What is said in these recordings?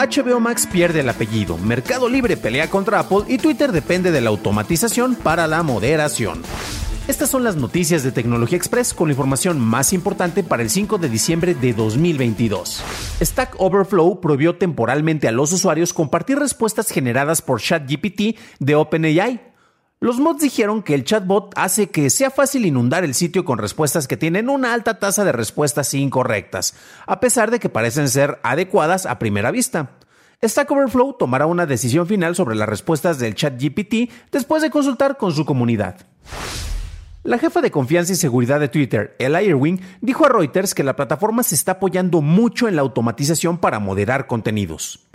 HBO Max pierde el apellido, Mercado Libre pelea contra Apple y Twitter depende de la automatización para la moderación. Estas son las noticias de Tecnología Express con la información más importante para el 5 de diciembre de 2022. Stack Overflow prohibió temporalmente a los usuarios compartir respuestas generadas por ChatGPT de OpenAI. Los mods dijeron que el chatbot hace que sea fácil inundar el sitio con respuestas que tienen una alta tasa de respuestas incorrectas, a pesar de que parecen ser adecuadas a primera vista. Stack Overflow tomará una decisión final sobre las respuestas del ChatGPT después de consultar con su comunidad. La jefa de confianza y seguridad de Twitter, Ella Irwin, dijo a Reuters que la plataforma se está apoyando mucho en la automatización para moderar contenidos.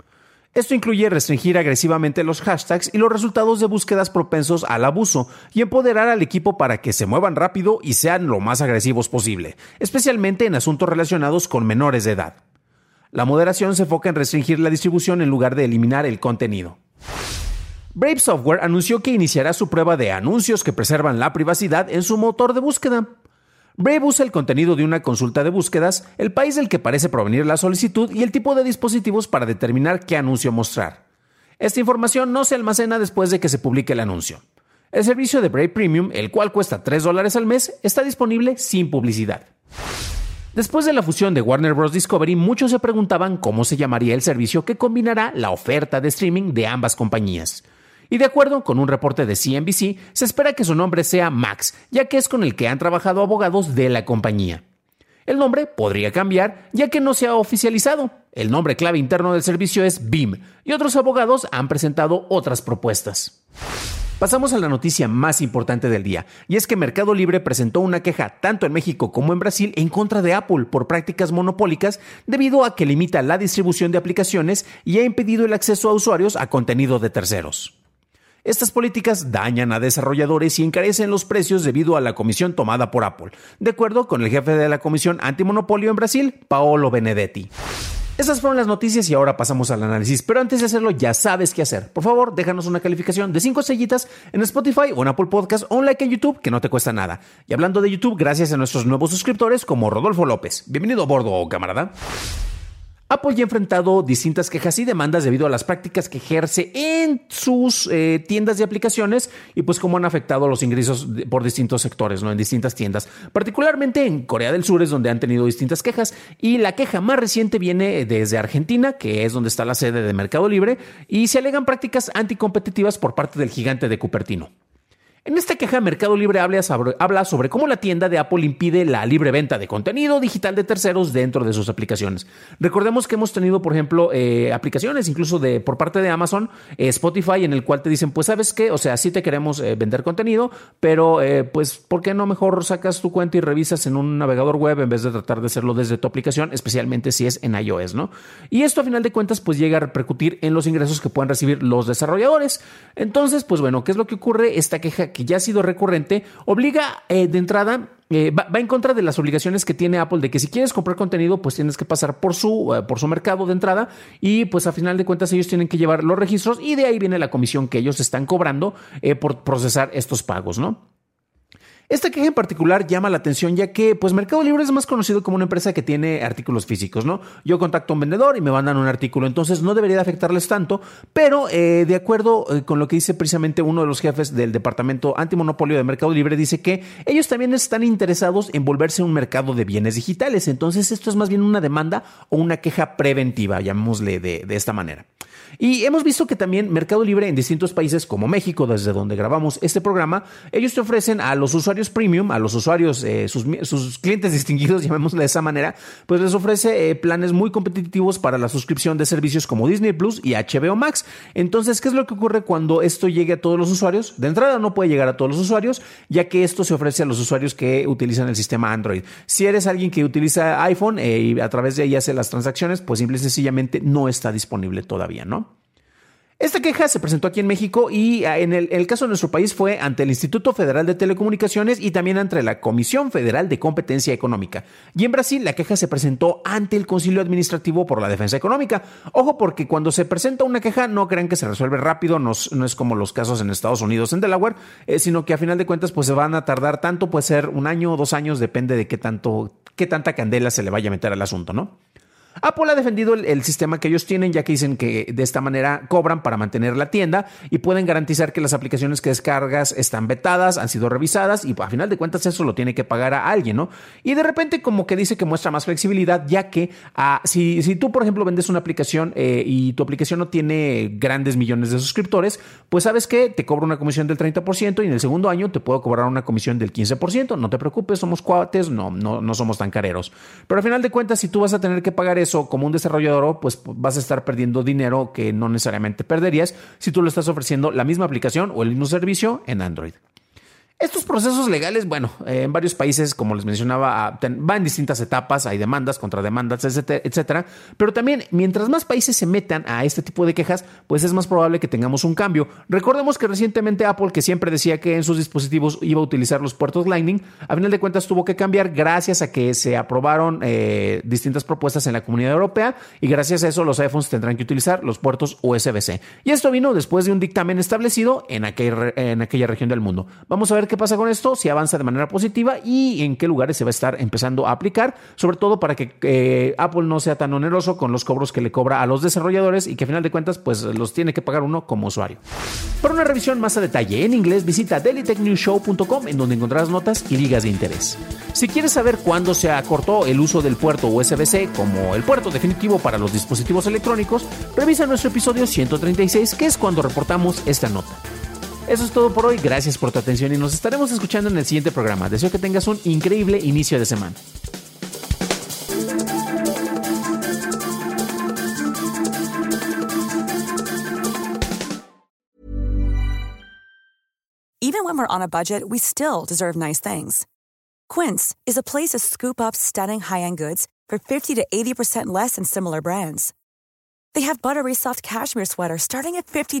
Esto incluye restringir agresivamente los hashtags y los resultados de búsquedas propensos al abuso y empoderar al equipo para que se muevan rápido y sean lo más agresivos posible, especialmente en asuntos relacionados con menores de edad. La moderación se enfoca en restringir la distribución en lugar de eliminar el contenido. Brave Software anunció que iniciará su prueba de anuncios que preservan la privacidad en su motor de búsqueda. Brave usa el contenido de una consulta de búsquedas, el país del que parece provenir la solicitud y el tipo de dispositivos para determinar qué anuncio mostrar. Esta información no se almacena después de que se publique el anuncio. El servicio de Brave Premium, el cual cuesta 3 dólares al mes, está disponible sin publicidad. Después de la fusión de Warner Bros. Discovery, muchos se preguntaban cómo se llamaría el servicio que combinará la oferta de streaming de ambas compañías. Y de acuerdo con un reporte de CNBC, se espera que su nombre sea Max, ya que es con el que han trabajado abogados de la compañía. El nombre podría cambiar ya que no se ha oficializado. El nombre clave interno del servicio es BIM y otros abogados han presentado otras propuestas. Pasamos a la noticia más importante del día, y es que Mercado Libre presentó una queja tanto en México como en Brasil en contra de Apple por prácticas monopólicas debido a que limita la distribución de aplicaciones y ha impedido el acceso a usuarios a contenido de terceros. Estas políticas dañan a desarrolladores y encarecen los precios debido a la comisión tomada por Apple, de acuerdo con el jefe de la Comisión Antimonopolio en Brasil, Paolo Benedetti. Esas fueron las noticias y ahora pasamos al análisis. Pero antes de hacerlo, ya sabes qué hacer. Por favor, déjanos una calificación de 5 estrellitas en Spotify o en Apple Podcast o un like en YouTube que no te cuesta nada. Y hablando de YouTube, gracias a nuestros nuevos suscriptores como Rodolfo López. Bienvenido a bordo, camarada. Apple ya ha enfrentado distintas quejas y demandas debido a las prácticas que ejerce en sus eh, tiendas de aplicaciones y pues cómo han afectado los ingresos por distintos sectores, ¿no? En distintas tiendas. Particularmente en Corea del Sur es donde han tenido distintas quejas y la queja más reciente viene desde Argentina, que es donde está la sede de Mercado Libre, y se alegan prácticas anticompetitivas por parte del gigante de Cupertino. En esta queja, Mercado Libre habla sobre, cómo la tienda de Apple impide la libre venta de contenido digital de terceros dentro de sus aplicaciones. Recordemos que hemos tenido, por ejemplo, eh, aplicaciones incluso de por parte de Amazon, eh, Spotify, en el cual te dicen, pues sabes qué, o sea, sí te queremos eh, vender contenido, pero pues, ¿por qué no mejor sacas tu cuenta y revisas en un navegador web en vez de tratar de hacerlo desde tu aplicación, especialmente si es en iOS, ¿no? Y esto a final de cuentas, pues llega a repercutir en los ingresos que puedan recibir los desarrolladores. Entonces, pues bueno, ¿qué es lo que ocurre? Esta queja que ya ha sido recurrente, obliga eh, de entrada eh, va, en contra de las obligaciones que tiene Apple de que si quieres comprar contenido, pues tienes que pasar por su, eh, por su mercado de entrada y pues a final de cuentas ellos tienen que llevar los registros y de ahí viene la comisión que ellos están cobrando por procesar estos pagos, ¿no? Esta queja en particular llama la atención ya que pues Mercado Libre es más conocido como una empresa que tiene artículos físicos, ¿no? Yo contacto a un vendedor y me mandan un artículo, entonces no debería de afectarles tanto, pero eh, de acuerdo eh, con lo que dice precisamente uno de los jefes del departamento antimonopolio de Mercado Libre, dice que ellos también están interesados en volverse un mercado de bienes digitales, entonces esto es más bien una demanda o una queja preventiva, llamémosle de esta manera. Y hemos visto que también Mercado Libre en distintos países como México, desde donde grabamos este programa, ellos te ofrecen a los usuarios premium, a los usuarios, eh, sus, clientes distinguidos, llamémosle de esa manera, pues les ofrece eh, planes muy competitivos para la suscripción de servicios como Disney Plus y HBO Max. Entonces, ¿qué es lo que ocurre cuando esto llegue a todos los usuarios? De entrada no puede llegar a todos los usuarios, ya que esto se ofrece a los usuarios que utilizan el sistema Android. Si eres alguien que utiliza iPhone eh, y a través de ahí hace las transacciones, pues simple y sencillamente no está disponible todavía, Esta queja se presentó aquí en México y ah, en el, caso de nuestro país fue ante el Instituto Federal de Telecomunicaciones y también ante la Comisión Federal de Competencia Económica. Y en Brasil la queja se presentó ante el Concilio Administrativo por la Defensa Económica. Ojo porque cuando se presenta una queja no crean que se resuelve rápido, no, es como los casos en Estados Unidos en Delaware, eh, sino que a final de cuentas pues se van a tardar tanto, puede ser un año o dos años, depende de qué tanto, qué tanta candela se le vaya a meter al asunto, ¿no? Apple ha defendido el, sistema que ellos tienen, ya que dicen que de esta manera cobran para mantener la tienda y pueden garantizar que las aplicaciones que descargas están vetadas, han sido revisadas y a final de cuentas eso lo tiene que pagar a alguien, ¿no? Y de repente como que dice que muestra más flexibilidad, ya que ah, si, si, tú, por ejemplo, vendes una aplicación eh, y tu aplicación no tiene grandes millones de suscriptores, pues sabes que te cobra una comisión del 30% y en el segundo año te puedo cobrar una comisión del 15%. No te preocupes, somos cuates, no, no, no somos tan careros. Pero a final de cuentas, si tú vas a tener que pagar eso, como un desarrollador, pues vas a estar perdiendo dinero que no necesariamente perderías si tú le estás ofreciendo la misma aplicación o el mismo servicio en Android. Estos procesos legales, bueno, eh, en varios países, como les mencionaba, van en distintas etapas, hay demandas, contrademandas, etcétera, pero también mientras más países se metan a este tipo de quejas, pues es más probable que tengamos un cambio. Recordemos que recientemente Apple, que siempre decía que en sus dispositivos iba a utilizar los puertos Lightning, a final de cuentas tuvo que cambiar gracias a que se aprobaron eh, distintas propuestas en la comunidad europea y gracias a eso los iPhones tendrán que utilizar los puertos USB-C. Y esto vino después de un dictamen establecido en, en aquella región del mundo. Vamos a qué pasa con esto, si avanza de manera positiva y en qué lugares se va a estar empezando a aplicar, sobre todo para que eh, Apple no sea tan oneroso con los cobros que le cobra a los desarrolladores y que a final de cuentas pues los tiene que pagar uno como usuario. Para una revisión más a detalle en inglés visita dailytechnewshow.com en donde encontrarás notas y ligas de interés. Si quieres saber cuándo se acortó el uso del puerto USB-C como el puerto definitivo para los dispositivos electrónicos, revisa nuestro episodio 136 que es cuando reportamos esta nota. Eso es todo por hoy. Gracias por tu atención y nos estaremos escuchando en el siguiente programa. Deseo que tengas un increíble inicio de semana. Even when we're on a budget, we still deserve nice things. Quince is a place to scoop up stunning high-end goods for 50 to 80% less than similar brands. They have buttery soft cashmere sweaters starting at $50